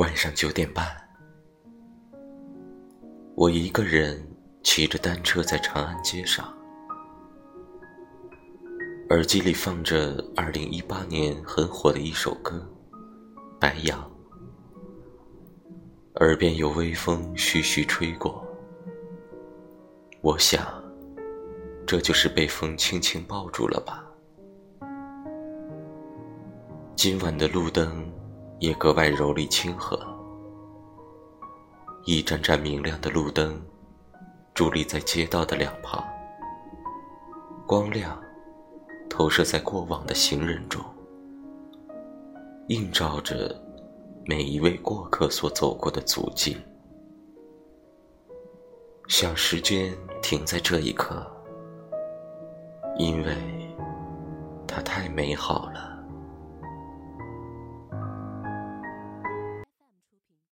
晚上九点半，我一个人骑着单车在长安街上，耳机里放着二零一八年很火的一首歌《白杨》，耳边有微风徐徐吹过，我想，这就是被风轻轻抱住了吧。今晚的路灯。也格外柔丽清和，一盏盏明亮的路灯，伫立在街道的两旁，光亮投射在过往的行人中，映照着每一位过客所走过的足迹。想时间停在这一刻，因为它太美好了。